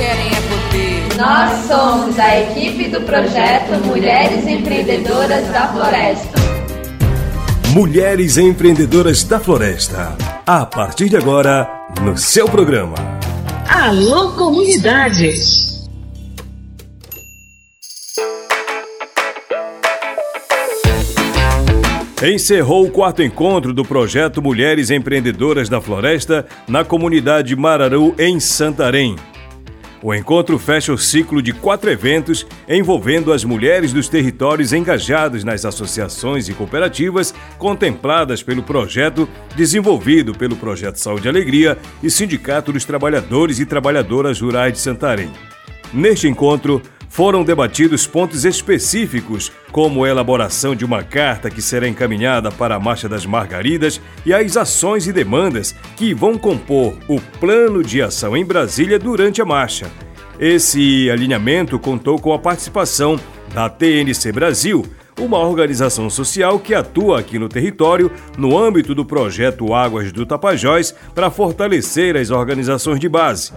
querem é poder. Nós somos a equipe do projeto Mulheres Empreendedoras da Floresta. Mulheres Empreendedoras da Floresta. A partir de agora, no seu programa. Alô, comunidade! Encerrou o quarto encontro do projeto Mulheres Empreendedoras da Floresta na comunidade Mararu, em Santarém. O encontro fecha o ciclo de quatro eventos envolvendo as mulheres dos territórios engajadas nas associações e cooperativas contempladas pelo projeto desenvolvido pelo Projeto Saúde e Alegria e Sindicato dos Trabalhadores e Trabalhadoras Rurais de Santarém. Neste encontro, foram debatidos pontos específicos, como a elaboração de uma carta que será encaminhada para a Marcha das Margaridas e as ações e demandas que vão compor o plano de ação em Brasília durante a marcha. Esse alinhamento contou com a participação da TNC Brasil, uma organização social que atua aqui no território no âmbito do projeto Águas do Tapajós para fortalecer as organizações de base.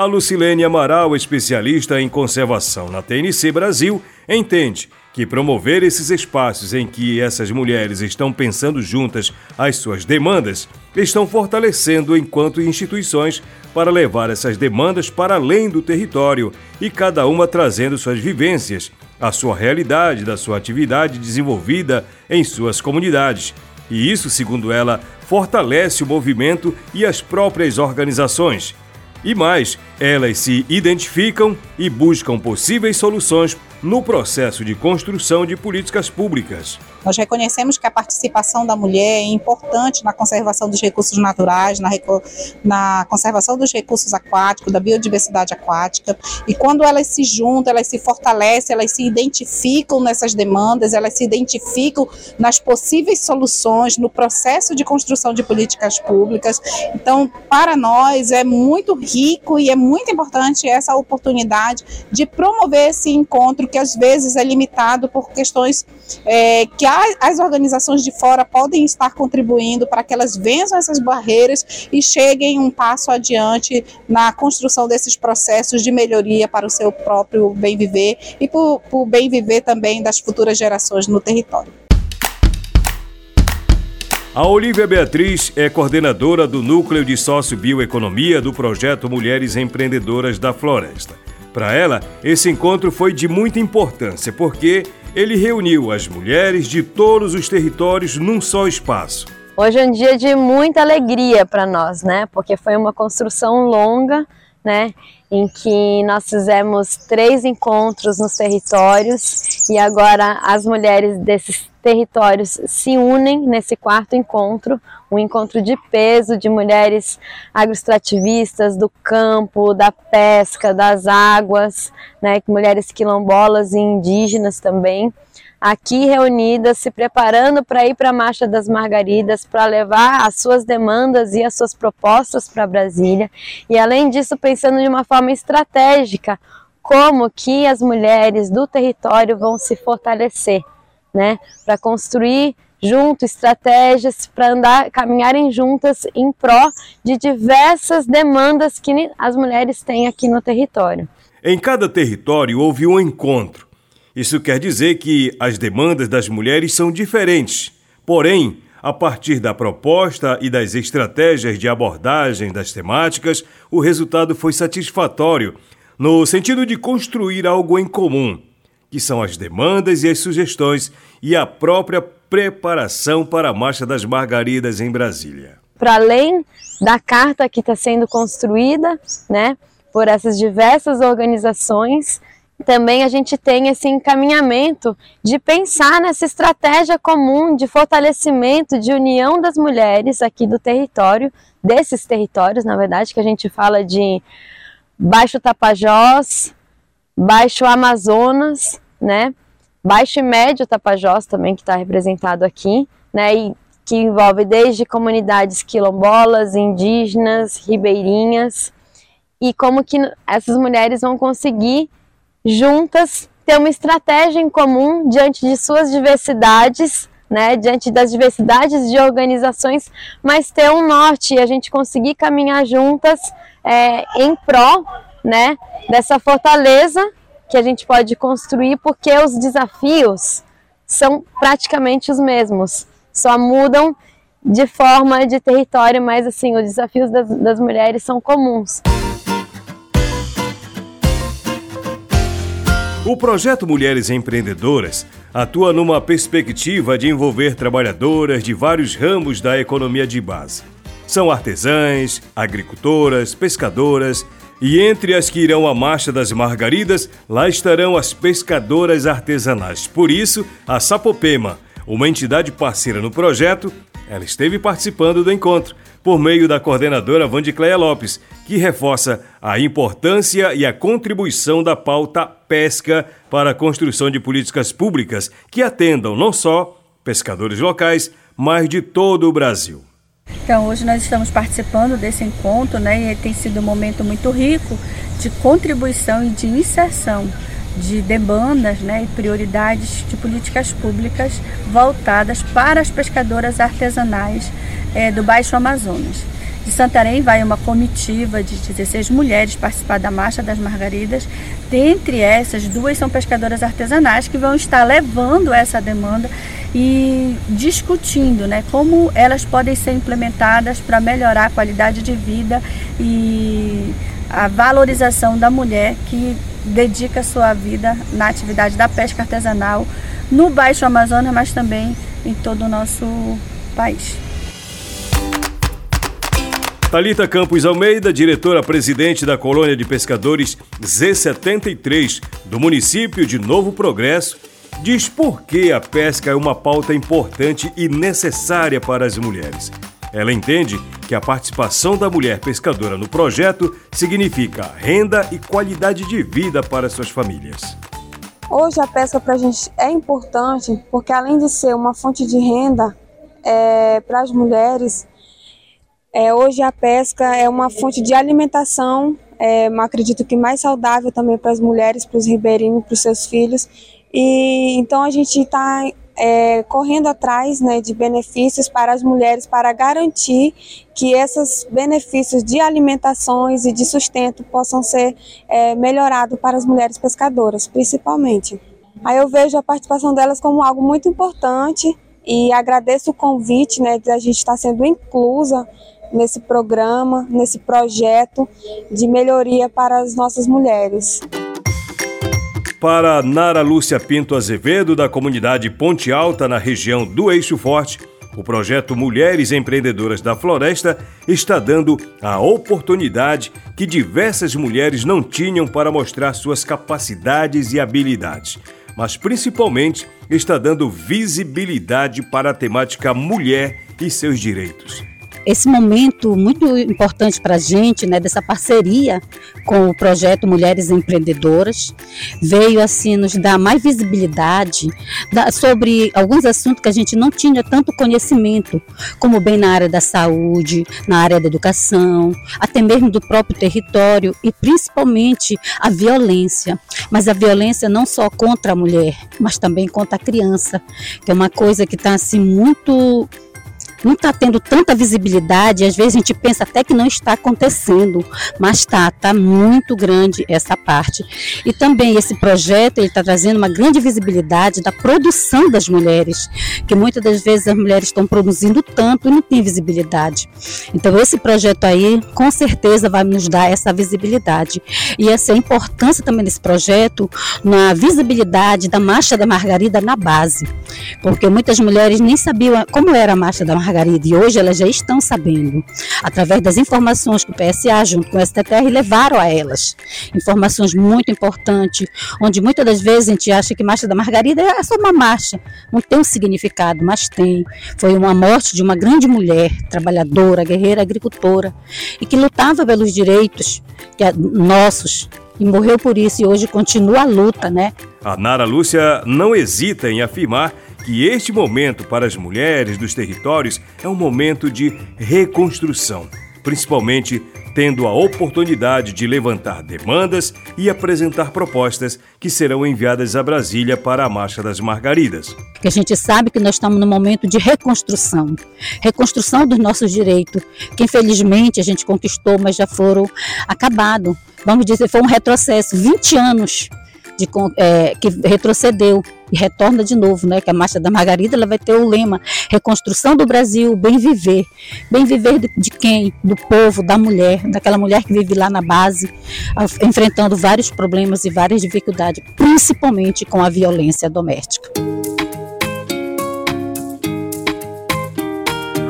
A Lucilene Amaral, especialista em conservação na TNC Brasil, entende que promover esses espaços em que essas mulheres estão pensando juntas as suas demandas estão fortalecendo enquanto instituições para levar essas demandas para além do território e cada uma trazendo suas vivências, a sua realidade da sua atividade desenvolvida em suas comunidades. E isso, segundo ela, fortalece o movimento e as próprias organizações. E mais, elas se identificam e buscam possíveis soluções no processo de construção de políticas públicas. Nós reconhecemos que a participação da mulher é importante na conservação dos recursos naturais, na, na, conservação dos recursos aquáticos, da biodiversidade aquática. E quando elas se juntam, elas se fortalecem, elas se identificam nessas demandas, elas se identificam nas possíveis soluções, no processo de construção de políticas públicas. Então, para nós é muito rico e é muito importante essa oportunidade de promover esse encontro que às vezes é limitado por questões é, que as organizações de fora podem estar contribuindo para que elas venzam essas barreiras e cheguem um passo adiante na construção desses processos de melhoria para o seu próprio bem viver e para o bem viver também das futuras gerações no território. A Olivia Beatriz é coordenadora do Núcleo de Sócio-Bioeconomia do projeto Mulheres Empreendedoras da Floresta. Para ela, esse encontro foi de muita importância porque ele reuniu as mulheres de todos os territórios num só espaço. Hoje é um dia de muita alegria para nós, né? Porque foi uma construção longa, né? Em que nós fizemos três encontros nos territórios e agora as mulheres desses territórios se unem nesse quarto encontro, um encontro de peso de mulheres agroextrativistas do campo, da pesca, das águas, né, mulheres quilombolas e indígenas também, aqui reunidas, se preparando para ir para a Marcha das Margaridas, para levar as suas demandas e as suas propostas para Brasília, e além disso pensando de uma forma estratégica como que as mulheres do território vão se fortalecer né? Para construir junto estratégias para andar, caminharem juntas em pró de diversas demandas que as mulheres têm aqui no território. Em cada território houve um encontro. Isso quer dizer que as demandas das mulheres são diferentes. Porém, a partir da proposta e das estratégias de abordagem das temáticas, o resultado foi satisfatório, no sentido de construir algo em comum que são as demandas e as sugestões e a própria preparação para a Marcha das Margaridas em Brasília. Para além da carta que está sendo construída, né, por essas diversas organizações, também a gente tem esse encaminhamento de pensar nessa estratégia comum de fortalecimento, de união das mulheres aqui do território, desses territórios, na verdade, que a gente fala de Baixo Tapajós, Baixo Amazonas, né? Baixo e Médio Tapajós também que está representado aqui, né? E que envolve desde comunidades quilombolas, indígenas, ribeirinhas e como que essas mulheres vão conseguir juntas ter uma estratégia em comum diante de suas diversidades, né, diante das diversidades de organizações, mas ter um norte e a gente conseguir caminhar juntas é, em prol né, dessa fortaleza que a gente pode construir, porque os desafios são praticamente os mesmos, só mudam de forma de território, mas assim, os desafios das, das mulheres são comuns. O projeto Mulheres Empreendedoras atua numa perspectiva de envolver trabalhadoras de vários ramos da economia de base. São artesãs, agricultoras, pescadoras e entre as que irão à Marcha das Margaridas, lá estarão as pescadoras artesanais. Por isso, a Sapopema, uma entidade parceira no projeto, ela esteve participando do encontro por meio da coordenadora Vandicleia Lopes, que reforça a importância e a contribuição da pauta pesca para a construção de políticas públicas que atendam não só pescadores locais, mas de todo o Brasil. Então, hoje nós estamos participando desse encontro, né, e tem sido um momento muito rico de contribuição e de inserção de demandas né, e prioridades de políticas públicas voltadas para as pescadoras artesanais é, do Baixo Amazonas. De Santarém vai uma comitiva de 16 mulheres participar da Marcha das Margaridas. Dentre essas, duas são pescadoras artesanais que vão estar levando essa demanda e discutindo né, como elas podem ser implementadas para melhorar a qualidade de vida e a valorização da mulher que dedica sua vida na atividade da pesca artesanal no Baixo Amazonas, mas também em todo o nosso país. Talita Campos Almeida, diretora-presidente da Colônia de Pescadores Z73 do município de Novo Progresso, diz por que a pesca é uma pauta importante e necessária para as mulheres. Ela entende que a participação da mulher pescadora no projeto significa renda e qualidade de vida para suas famílias. Hoje a pesca para a gente é importante porque além de ser uma fonte de renda é, para as mulheres, é, hoje a pesca é uma fonte de alimentação, é, acredito que mais saudável também para as mulheres, para os ribeirinhos, para os seus filhos. E então a gente está é, correndo atrás né, de benefícios para as mulheres para garantir que esses benefícios de alimentações e de sustento possam ser é, melhorados para as mulheres pescadoras, principalmente. Aí eu vejo a participação delas como algo muito importante e agradeço o convite né, de a gente estar sendo inclusa nesse programa, nesse projeto de melhoria para as nossas mulheres. Para Nara Lúcia Pinto Azevedo, da comunidade Ponte Alta, na região do Eixo Forte, o projeto Mulheres Empreendedoras da Floresta está dando a oportunidade que diversas mulheres não tinham para mostrar suas capacidades e habilidades, mas principalmente está dando visibilidade para a temática mulher e seus direitos esse momento muito importante para a gente, né, dessa parceria com o projeto Mulheres Empreendedoras, veio assim nos dar mais visibilidade da, sobre alguns assuntos que a gente não tinha tanto conhecimento, como bem na área da saúde, na área da educação, até mesmo do próprio território e principalmente a violência. Mas a violência não só contra a mulher, mas também contra a criança, que é uma coisa que está assim muito não está tendo tanta visibilidade, às vezes a gente pensa até que não está acontecendo, mas está, está muito grande essa parte. E também esse projeto ele está trazendo uma grande visibilidade da produção das mulheres, que muitas das vezes as mulheres estão produzindo tanto e não tem visibilidade. Então esse projeto aí, com certeza, vai nos dar essa visibilidade. E essa é a importância também desse projeto na visibilidade da Marcha da Margarida na base, porque muitas mulheres nem sabiam como era a Marcha da Margarida Margarida e hoje elas já estão sabendo, através das informações que o PSA junto com o STTR levaram a elas. Informações muito importantes, onde muitas das vezes a gente acha que Marcha da Margarida é só uma marcha, não tem um significado, mas tem. Foi uma morte de uma grande mulher, trabalhadora, guerreira, agricultora, e que lutava pelos direitos é nossos, e morreu por isso e hoje continua a luta, né? A Nara Lúcia não hesita em afirmar que este momento para as mulheres dos territórios é um momento de reconstrução, principalmente tendo a oportunidade de levantar demandas e apresentar propostas que serão enviadas a Brasília para a Marcha das Margaridas. Que a gente sabe que nós estamos num momento de reconstrução, reconstrução dos nossos direitos, que infelizmente a gente conquistou, mas já foram acabados. Vamos dizer, foi um retrocesso, 20 anos de, é, que retrocedeu e retorna de novo, né? Que a Marcha da Margarida ela vai ter o lema Reconstrução do Brasil, bem viver. Bem viver de, de quem? Do povo, da mulher, daquela mulher que vive lá na base, enfrentando vários problemas e várias dificuldades, principalmente com a violência doméstica.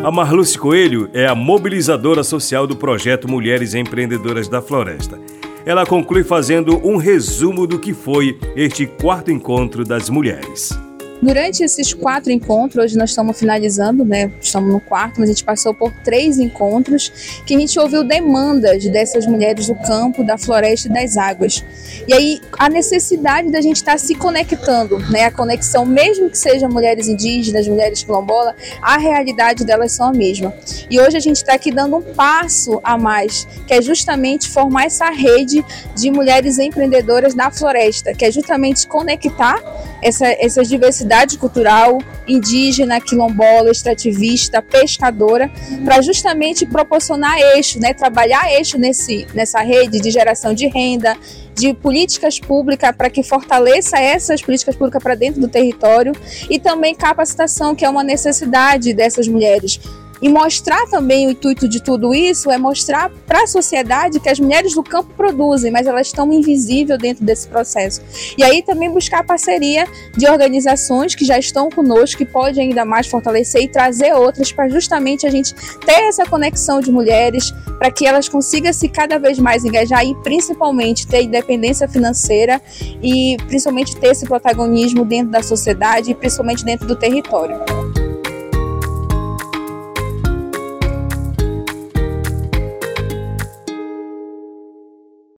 A Marluce Coelho é a mobilizadora social do projeto Mulheres Empreendedoras da Floresta ela conclui fazendo um resumo do que foi este quarto encontro das mulheres. Durante esses quatro encontros, hoje nós estamos finalizando, né? Estamos no quarto, mas a gente passou por três encontros que a gente ouviu demandas dessas mulheres do campo, da floresta e das águas. E aí a necessidade da gente estar se conectando, né? A conexão, mesmo que sejam mulheres indígenas, mulheres quilombolas, a realidade delas são a mesma. E hoje a gente está aqui dando um passo a mais, que é justamente formar essa rede de mulheres empreendedoras da floresta, que é justamente conectar essa, essa diversidade cultural indígena, quilombola, extrativista, pescadora, para justamente proporcionar eixo, né, trabalhar eixo nesse, nessa rede de geração de renda, de políticas públicas para que fortaleça essas políticas públicas para dentro do território e também capacitação, que é uma necessidade dessas mulheres e mostrar também o intuito de tudo isso é mostrar para a sociedade que as mulheres do campo produzem, mas elas estão invisíveis dentro desse processo. E aí também buscar parceria de organizações que já estão conosco, que pode ainda mais fortalecer e trazer outras para justamente a gente ter essa conexão de mulheres, para que elas consigam se cada vez mais engajar e principalmente ter independência financeira e principalmente ter esse protagonismo dentro da sociedade e principalmente dentro do território.